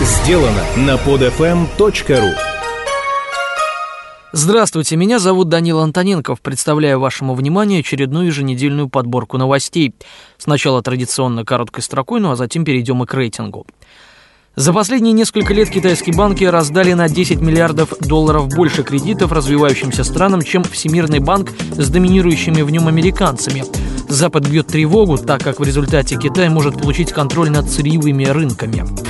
сделано на podfm.ru Здравствуйте, меня зовут Данил Антоненков. Представляю вашему вниманию очередную еженедельную подборку новостей. Сначала традиционно короткой строкой, ну а затем перейдем и к рейтингу. За последние несколько лет китайские банки раздали на 10 миллиардов долларов больше кредитов развивающимся странам, чем Всемирный банк с доминирующими в нем американцами. Запад бьет тревогу, так как в результате Китай может получить контроль над сырьевыми рынками.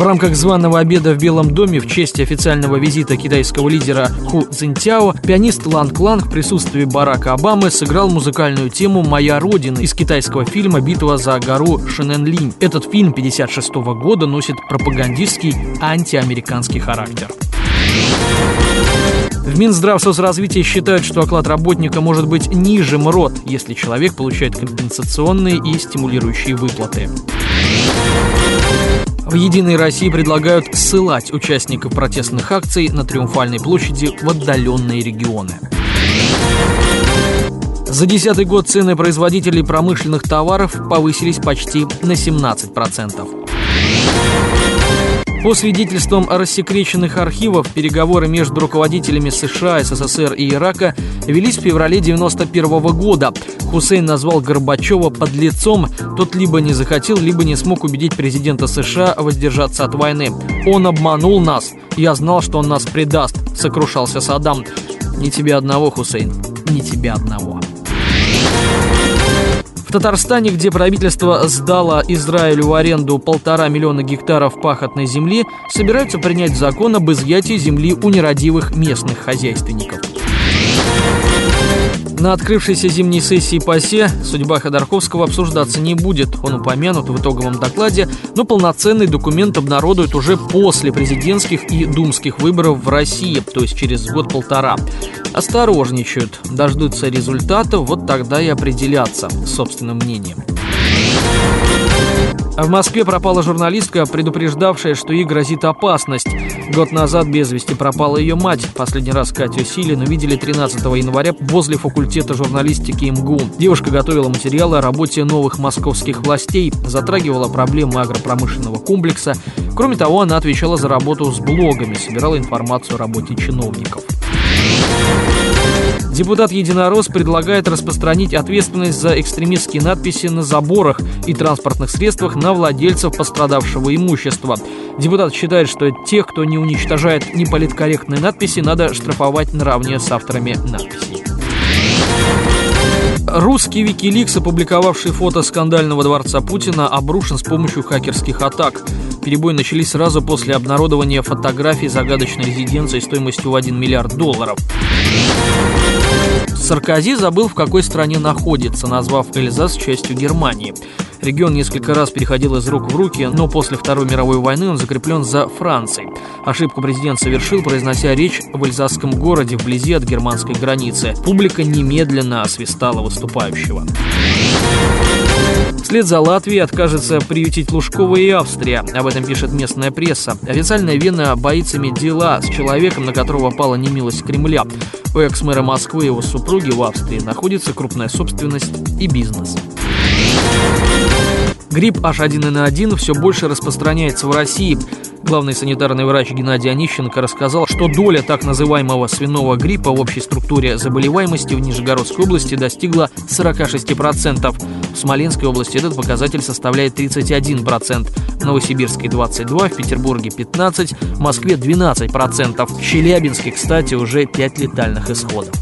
В рамках званого обеда в Белом доме в честь официального визита китайского лидера Ху Цзиньтяо пианист Ланг Ланг в присутствии Барака Обамы сыграл музыкальную тему «Моя родина» из китайского фильма «Битва за гору Шиненлинь». Этот фильм 1956 года носит пропагандистский антиамериканский характер. В Минздравсоцразвитии считают, что оклад работника может быть ниже МРОД, если человек получает компенсационные и стимулирующие выплаты. В «Единой России» предлагают ссылать участников протестных акций на Триумфальной площади в отдаленные регионы. За десятый год цены производителей промышленных товаров повысились почти на 17%. По свидетельствам рассекреченных архивов, переговоры между руководителями США, СССР и Ирака велись в феврале 1991 года. Хусейн назвал Горбачева подлецом, тот либо не захотел, либо не смог убедить президента США воздержаться от войны. «Он обманул нас. Я знал, что он нас предаст», — сокрушался Саддам. «Не тебя одного, Хусейн, не тебя одного». В Татарстане, где правительство сдало Израилю в аренду полтора миллиона гектаров пахотной земли, собираются принять закон об изъятии земли у нерадивых местных хозяйственников. На открывшейся зимней сессии ПАСЕ судьба Ходорковского обсуждаться не будет. Он упомянут в итоговом докладе, но полноценный документ обнародуют уже после президентских и думских выборов в России, то есть через год-полтора. Осторожничают, дождутся результата, вот тогда и определятся собственным мнением. В Москве пропала журналистка, предупреждавшая, что ей грозит опасность. Год назад без вести пропала ее мать. Последний раз Катю Силин увидели 13 января возле факультета журналистики МГУ. Девушка готовила материалы о работе новых московских властей, затрагивала проблемы агропромышленного комплекса. Кроме того, она отвечала за работу с блогами, собирала информацию о работе чиновников. Депутат Единорос предлагает распространить ответственность за экстремистские надписи на заборах и транспортных средствах на владельцев пострадавшего имущества. Депутат считает, что тех, кто не уничтожает неполиткорректные надписи, надо штрафовать наравне с авторами надписей. Русский Викиликс, опубликовавший фото скандального дворца Путина, обрушен с помощью хакерских атак. Перебои начались сразу после обнародования фотографий загадочной резиденции стоимостью в 1 миллиард долларов. Саркози забыл, в какой стране находится, назвав Эльзас частью Германии. Регион несколько раз переходил из рук в руки, но после Второй мировой войны он закреплен за Францией. Ошибку президент совершил, произнося речь в Эльзасском городе вблизи от германской границы. Публика немедленно освистала выступающего. Вслед за Латвией откажется приютить Лужкова и Австрия. Об этом пишет местная пресса. Официальная Вена боится иметь дела с человеком, на которого пала немилость Кремля. У экс-мэра Москвы и его супруги в Австрии находится крупная собственность и бизнес. Грипп H1N1 все больше распространяется в России. Главный санитарный врач Геннадий Онищенко рассказал, что доля так называемого свиного гриппа в общей структуре заболеваемости в Нижегородской области достигла 46%. В Смоленской области этот показатель составляет 31%, в Новосибирске 22%, в Петербурге 15%, в Москве 12%. В Челябинске, кстати, уже 5 летальных исходов.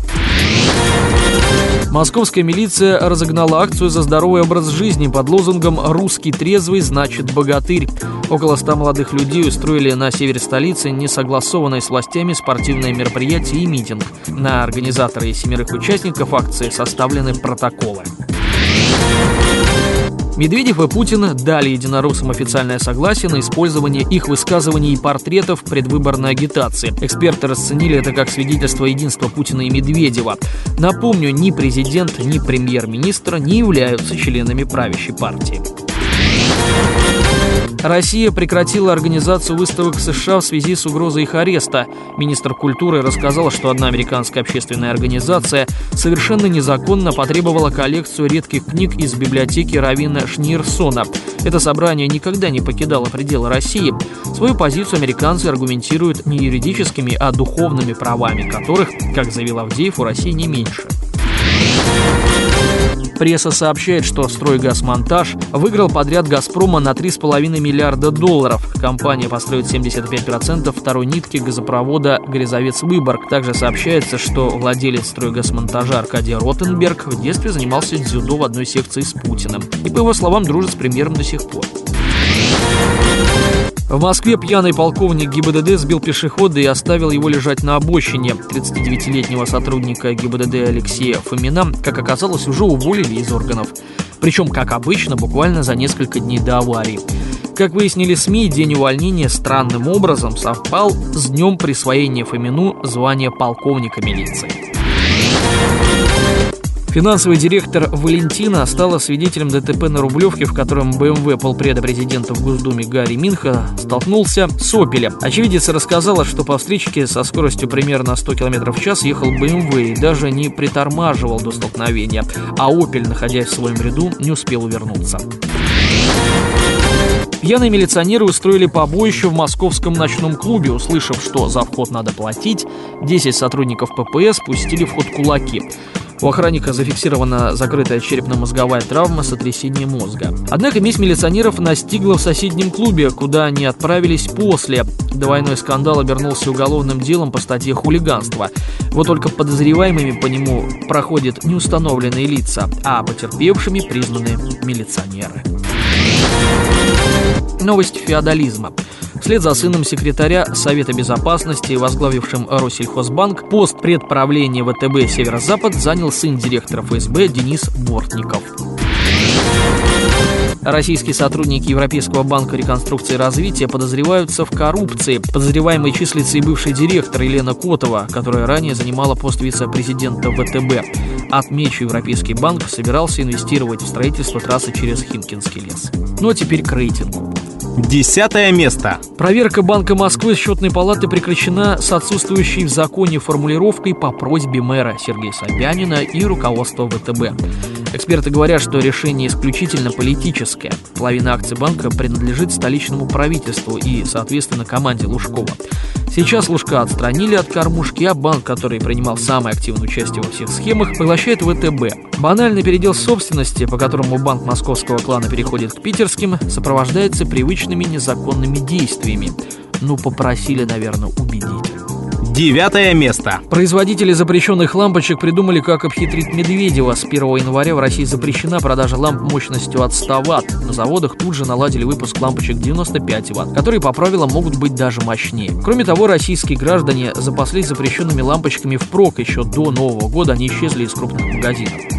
Московская милиция разогнала акцию за здоровый образ жизни под лозунгом «Русский трезвый значит богатырь». Около ста молодых людей устроили на севере столицы несогласованное с властями спортивное мероприятие и митинг. На организаторы и семерых участников акции составлены протоколы. Медведев и Путин дали единороссам официальное согласие на использование их высказываний и портретов в предвыборной агитации. Эксперты расценили это как свидетельство единства Путина и Медведева. Напомню, ни президент, ни премьер-министр не являются членами правящей партии. Россия прекратила организацию выставок США в связи с угрозой их ареста. Министр культуры рассказал, что одна американская общественная организация совершенно незаконно потребовала коллекцию редких книг из библиотеки Равина Шнирсона. Это собрание никогда не покидало пределы России. Свою позицию американцы аргументируют не юридическими, а духовными правами, которых, как заявил Авдеев, у России не меньше. Пресса сообщает, что «Стройгазмонтаж» выиграл подряд «Газпрома» на 3,5 миллиарда долларов. Компания построит 75% второй нитки газопровода «Грязовец-Выборг». Также сообщается, что владелец «Стройгазмонтажа» Аркадий Ротенберг в детстве занимался дзюдо в одной секции с Путиным. И, по его словам, дружит с премьером до сих пор. В Москве пьяный полковник ГИБДД сбил пешехода и оставил его лежать на обочине. 39-летнего сотрудника ГИБДД Алексея Фомина, как оказалось, уже уволили из органов. Причем, как обычно, буквально за несколько дней до аварии. Как выяснили СМИ, день увольнения странным образом совпал с днем присвоения Фомину звания полковника милиции. Финансовый директор Валентина стала свидетелем ДТП на Рублевке, в котором БМВ полпреда президента в Госдуме Гарри Минха столкнулся с «Опелем». Очевидец рассказала, что по встречке со скоростью примерно 100 км в час ехал БМВ и даже не притормаживал до столкновения, а «Опель», находясь в своем ряду, не успел увернуться. Пьяные милиционеры устроили побоище в московском ночном клубе, услышав, что за вход надо платить. 10 сотрудников ППС пустили в ход кулаки. У охранника зафиксирована закрытая черепно-мозговая травма сотрясения мозга. Однако месть милиционеров настигла в соседнем клубе, куда они отправились после. Двойной скандал обернулся уголовным делом по статье «Хулиганство». Вот только подозреваемыми по нему проходят неустановленные лица, а потерпевшими признаны милиционеры. Новость феодализма. Вслед за сыном секретаря Совета Безопасности, возглавившим Россельхозбанк, пост предправления ВТБ «Северо-Запад» занял сын директора ФСБ Денис Бортников. Российские сотрудники Европейского банка реконструкции и развития подозреваются в коррупции. Подозреваемый числится и бывший директор Елена Котова, которая ранее занимала пост вице-президента ВТБ. Отмечу, Европейский банк собирался инвестировать в строительство трассы через Химкинский лес. Ну а теперь к рейтингу. Десятое место. Проверка Банка Москвы счетной палаты прекращена с отсутствующей в законе формулировкой по просьбе мэра Сергея Собянина и руководства ВТБ. Эксперты говорят, что решение исключительно политическое. Половина акций банка принадлежит столичному правительству и, соответственно, команде Лужкова. Сейчас Лужка отстранили от кормушки, а банк, который принимал самое активное участие во всех схемах, поглощает ВТБ. Банальный передел собственности, по которому банк московского клана переходит к питерским, сопровождается привычными незаконными действиями. Ну, попросили, наверное, убедить. Девятое место. Производители запрещенных лампочек придумали, как обхитрить Медведева. С 1 января в России запрещена продажа ламп мощностью от 100 Вт. На заводах тут же наладили выпуск лампочек 95 Вт, которые по правилам могут быть даже мощнее. Кроме того, российские граждане запаслись запрещенными лампочками впрок. Еще до Нового года они исчезли из крупных магазинов.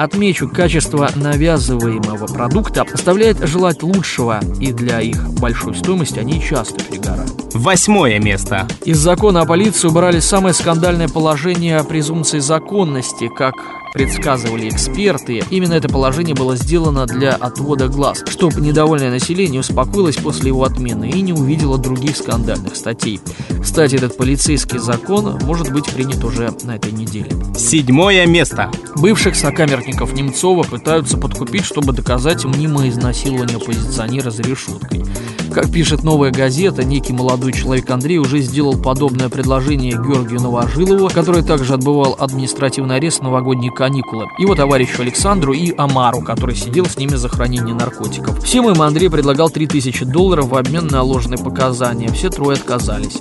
Отмечу, качество навязываемого продукта оставляет желать лучшего, и для их большой стоимости они часто перегорают. Восьмое место. Из закона о полиции убрали самое скандальное положение презумпции законности, как предсказывали эксперты. Именно это положение было сделано для отвода глаз, чтобы недовольное население успокоилось после его отмены и не увидело других скандальных статей. Кстати, этот полицейский закон может быть принят уже на этой неделе. Седьмое место. Бывших сокамерников Немцова пытаются подкупить, чтобы доказать мнимое изнасилование оппозиционера за решеткой. Как пишет «Новая газета», некий молодой человек Андрей уже сделал подобное предложение Георгию Новожилову, который также отбывал административный арест в новогодние каникулы, его товарищу Александру и Амару, который сидел с ними за хранение наркотиков. Всем им Андрей предлагал 3000 долларов в обмен на ложные показания. Все трое отказались.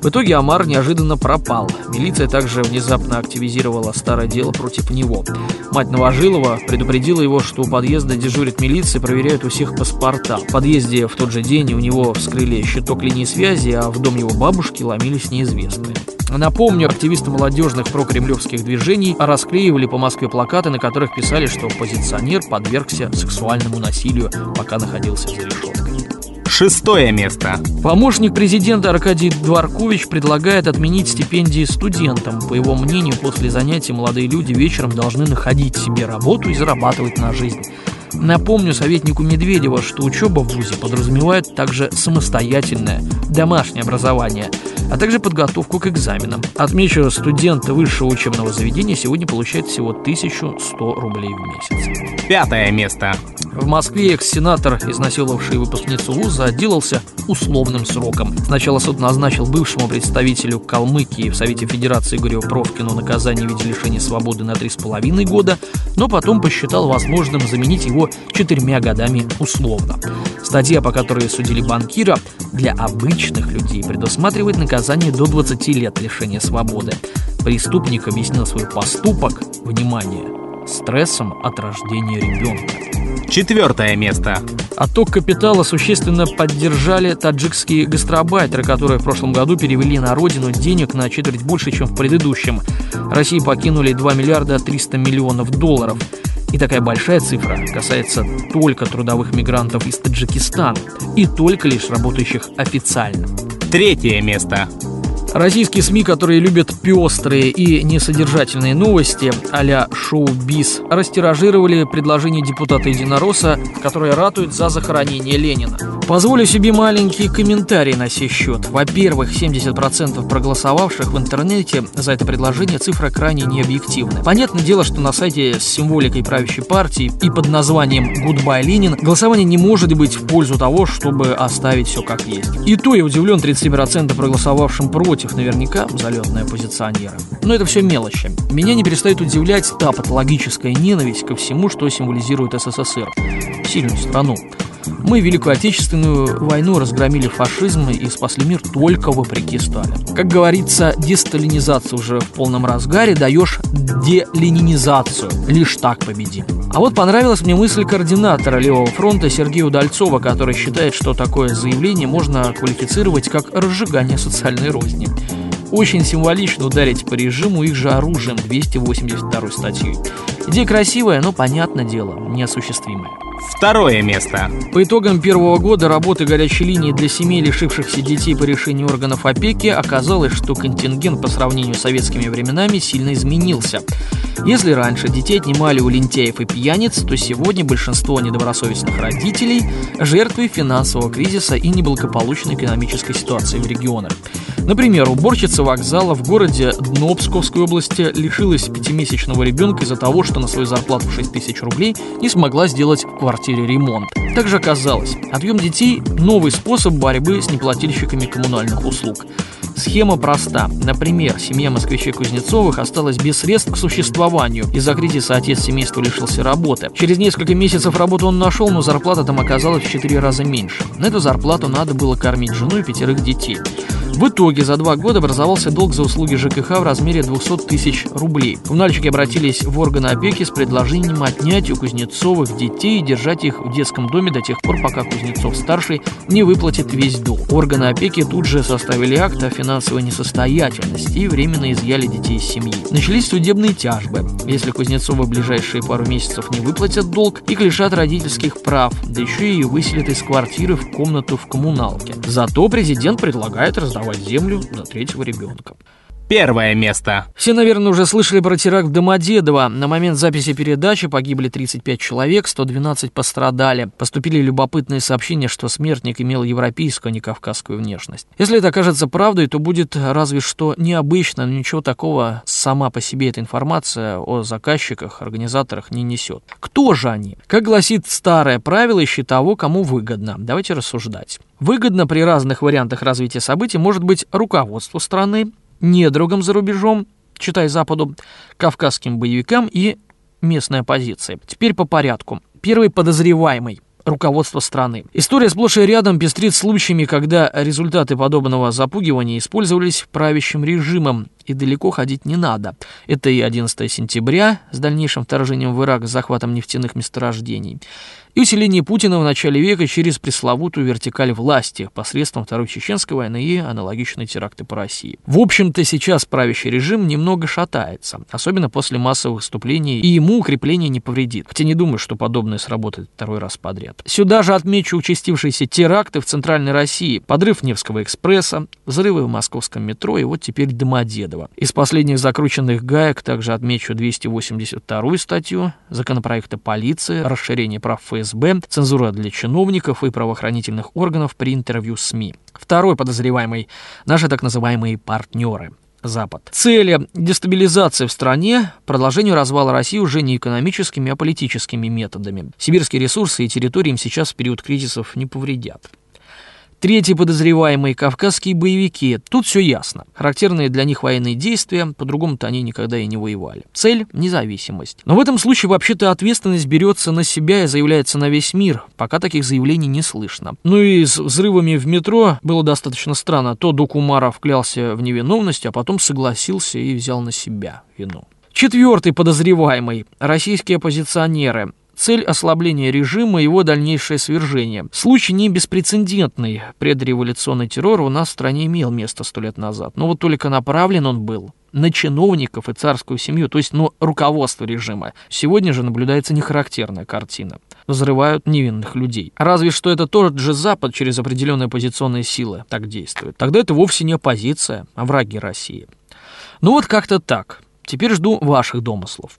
В итоге Амар неожиданно пропал. Милиция также внезапно активизировала старое дело против него. Мать Новожилова предупредила его, что у подъезда дежурит милиция, проверяют у всех паспорта. В подъезде в тот же день у него вскрыли щиток линии связи, а в дом его бабушки ломились неизвестные. Напомню, активисты молодежных прокремлевских движений расклеивали по Москве плакаты, на которых писали, что оппозиционер подвергся сексуальному насилию, пока находился за решеткой. Шестое место. Помощник президента Аркадий Дворкович предлагает отменить стипендии студентам. По его мнению, после занятий молодые люди вечером должны находить себе работу и зарабатывать на жизнь. Напомню советнику Медведева, что учеба в ВУЗе подразумевает также самостоятельное домашнее образование, а также подготовку к экзаменам. Отмечу, студент высшего учебного заведения сегодня получает всего 1100 рублей в месяц. Пятое место. В Москве экс-сенатор, изнасиловавший выпускницу вуза, отделался условным сроком. Сначала суд назначил бывшему представителю Калмыкии в Совете Федерации Игорю Провкину наказание в виде лишения свободы на 3,5 года, но потом посчитал возможным заменить его четырьмя годами условно. Статья, по которой судили банкира, для обычных людей предусматривает наказание до 20 лет лишения свободы. Преступник объяснил свой поступок, внимание, стрессом от рождения ребенка. Четвертое место. Отток капитала существенно поддержали таджикские гастробайтеры, которые в прошлом году перевели на родину денег на четверть больше, чем в предыдущем. России покинули 2 миллиарда 300 миллионов долларов. И такая большая цифра касается только трудовых мигрантов из Таджикистана и только лишь работающих официально. Третье место. Российские СМИ, которые любят пестрые и несодержательные новости а-ля шоу-биз, растиражировали предложение депутата Единоросса, которое ратует за захоронение Ленина. Позволю себе маленький комментарий на сей счет. Во-первых, 70% проголосовавших в интернете за это предложение цифра крайне необъективная. Понятное дело, что на сайте с символикой правящей партии и под названием «Goodbye Ленин» голосование не может быть в пользу того, чтобы оставить все как есть. И то я удивлен 30% проголосовавшим против против наверняка залетные оппозиционеры. Но это все мелочи. Меня не перестает удивлять та патологическая ненависть ко всему, что символизирует СССР. Сильную страну. Мы Великую Отечественную войну разгромили фашизм и спасли мир только вопреки Сталину. Как говорится, десталинизация уже в полном разгаре, даешь деленинизацию. Лишь так победим. А вот понравилась мне мысль координатора Левого фронта Сергея Удальцова, который считает, что такое заявление можно квалифицировать как разжигание социальной розни. Очень символично ударить по режиму их же оружием 282 статьей. Идея красивая, но, понятное дело, неосуществимая. Второе место. По итогам первого года работы горячей линии для семей, лишившихся детей по решению органов опеки, оказалось, что контингент по сравнению с советскими временами сильно изменился. Если раньше детей отнимали у лентяев и пьяниц, то сегодня большинство недобросовестных родителей – жертвы финансового кризиса и неблагополучной экономической ситуации в регионах. Например, уборщица вокзала в городе Дно Псковской области лишилась пятимесячного ребенка из-за того, что на свою зарплату 6 тысяч рублей не смогла сделать в квартире ремонт. Также оказалось, отъем детей – новый способ борьбы с неплательщиками коммунальных услуг. Схема проста. Например, семья москвичей Кузнецовых осталась без средств к существованию. Из-за кризиса отец семейства лишился работы. Через несколько месяцев работу он нашел, но зарплата там оказалась в 4 раза меньше. На эту зарплату надо было кормить жену и пятерых детей. В итоге за два года образовался долг за услуги ЖКХ в размере 200 тысяч рублей. Коммунальщики обратились в органы опеки с предложением отнять у Кузнецовых детей и держать их в детском доме до тех пор, пока Кузнецов-старший не выплатит весь долг. Органы опеки тут же составили акт о финансовой несостоятельности и временно изъяли детей из семьи. Начались судебные тяжбы. Если Кузнецовы в ближайшие пару месяцев не выплатят долг, их лишат родительских прав, да еще и выселят из квартиры в комнату в коммуналке. Зато президент предлагает раздавать землю на третьего ребенка. Первое место. Все, наверное, уже слышали про теракт в Домодедово. На момент записи передачи погибли 35 человек, 112 пострадали. Поступили любопытные сообщения, что смертник имел европейскую, а не кавказскую внешность. Если это окажется правдой, то будет разве что необычно, но ничего такого сама по себе эта информация о заказчиках, организаторах не несет. Кто же они? Как гласит старое правило, ищи того, кому выгодно. Давайте рассуждать. Выгодно при разных вариантах развития событий может быть руководство страны, недругам за рубежом, читай Западу, кавказским боевикам и местной оппозиции. Теперь по порядку. Первый подозреваемый руководство страны. История сплошь и рядом пестрит случаями, когда результаты подобного запугивания использовались правящим режимом, и далеко ходить не надо. Это и 11 сентября с дальнейшим вторжением в Ирак с захватом нефтяных месторождений, и усиление Путина в начале века через пресловутую вертикаль власти посредством Второй Чеченской войны и аналогичные теракты по России. В общем-то, сейчас правящий режим немного шатается, особенно после массовых выступлений, и ему укрепление не повредит. Хотя не думаю, что подобное сработает второй раз подряд. Сюда же отмечу участившиеся теракты в Центральной России, подрыв Невского экспресса, взрывы в московском метро и вот теперь Домодедово. Из последних закрученных гаек также отмечу 282 статью законопроекта полиции, расширение прав ФСБ, цензура для чиновников и правоохранительных органов при интервью СМИ. Второй подозреваемый – наши так называемые партнеры. Запад. Цели дестабилизации в стране, продолжению развала России уже не экономическими, а политическими методами. Сибирские ресурсы и территории им сейчас в период кризисов не повредят. Третий подозреваемый – кавказские боевики. Тут все ясно. Характерные для них военные действия, по-другому-то они никогда и не воевали. Цель – независимость. Но в этом случае вообще-то ответственность берется на себя и заявляется на весь мир. Пока таких заявлений не слышно. Ну и с взрывами в метро было достаточно странно. То Докумаров клялся в невиновности, а потом согласился и взял на себя вину. Четвертый подозреваемый – российские оппозиционеры. Цель ослабления режима и его дальнейшее свержение. Случай не беспрецедентный. Предреволюционный террор у нас в стране имел место сто лет назад. Но вот только направлен он был на чиновников и царскую семью, то есть ну, руководство режима. Сегодня же наблюдается нехарактерная картина. Взрывают невинных людей. Разве что это тот же Запад через определенные оппозиционные силы так действует. Тогда это вовсе не оппозиция, а враги России. Ну вот как-то так. Теперь жду ваших домыслов.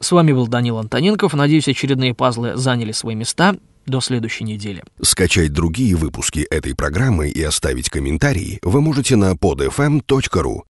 С вами был Данил Антоненков. Надеюсь, очередные пазлы заняли свои места. До следующей недели. Скачать другие выпуски этой программы и оставить комментарии вы можете на podfm.ru.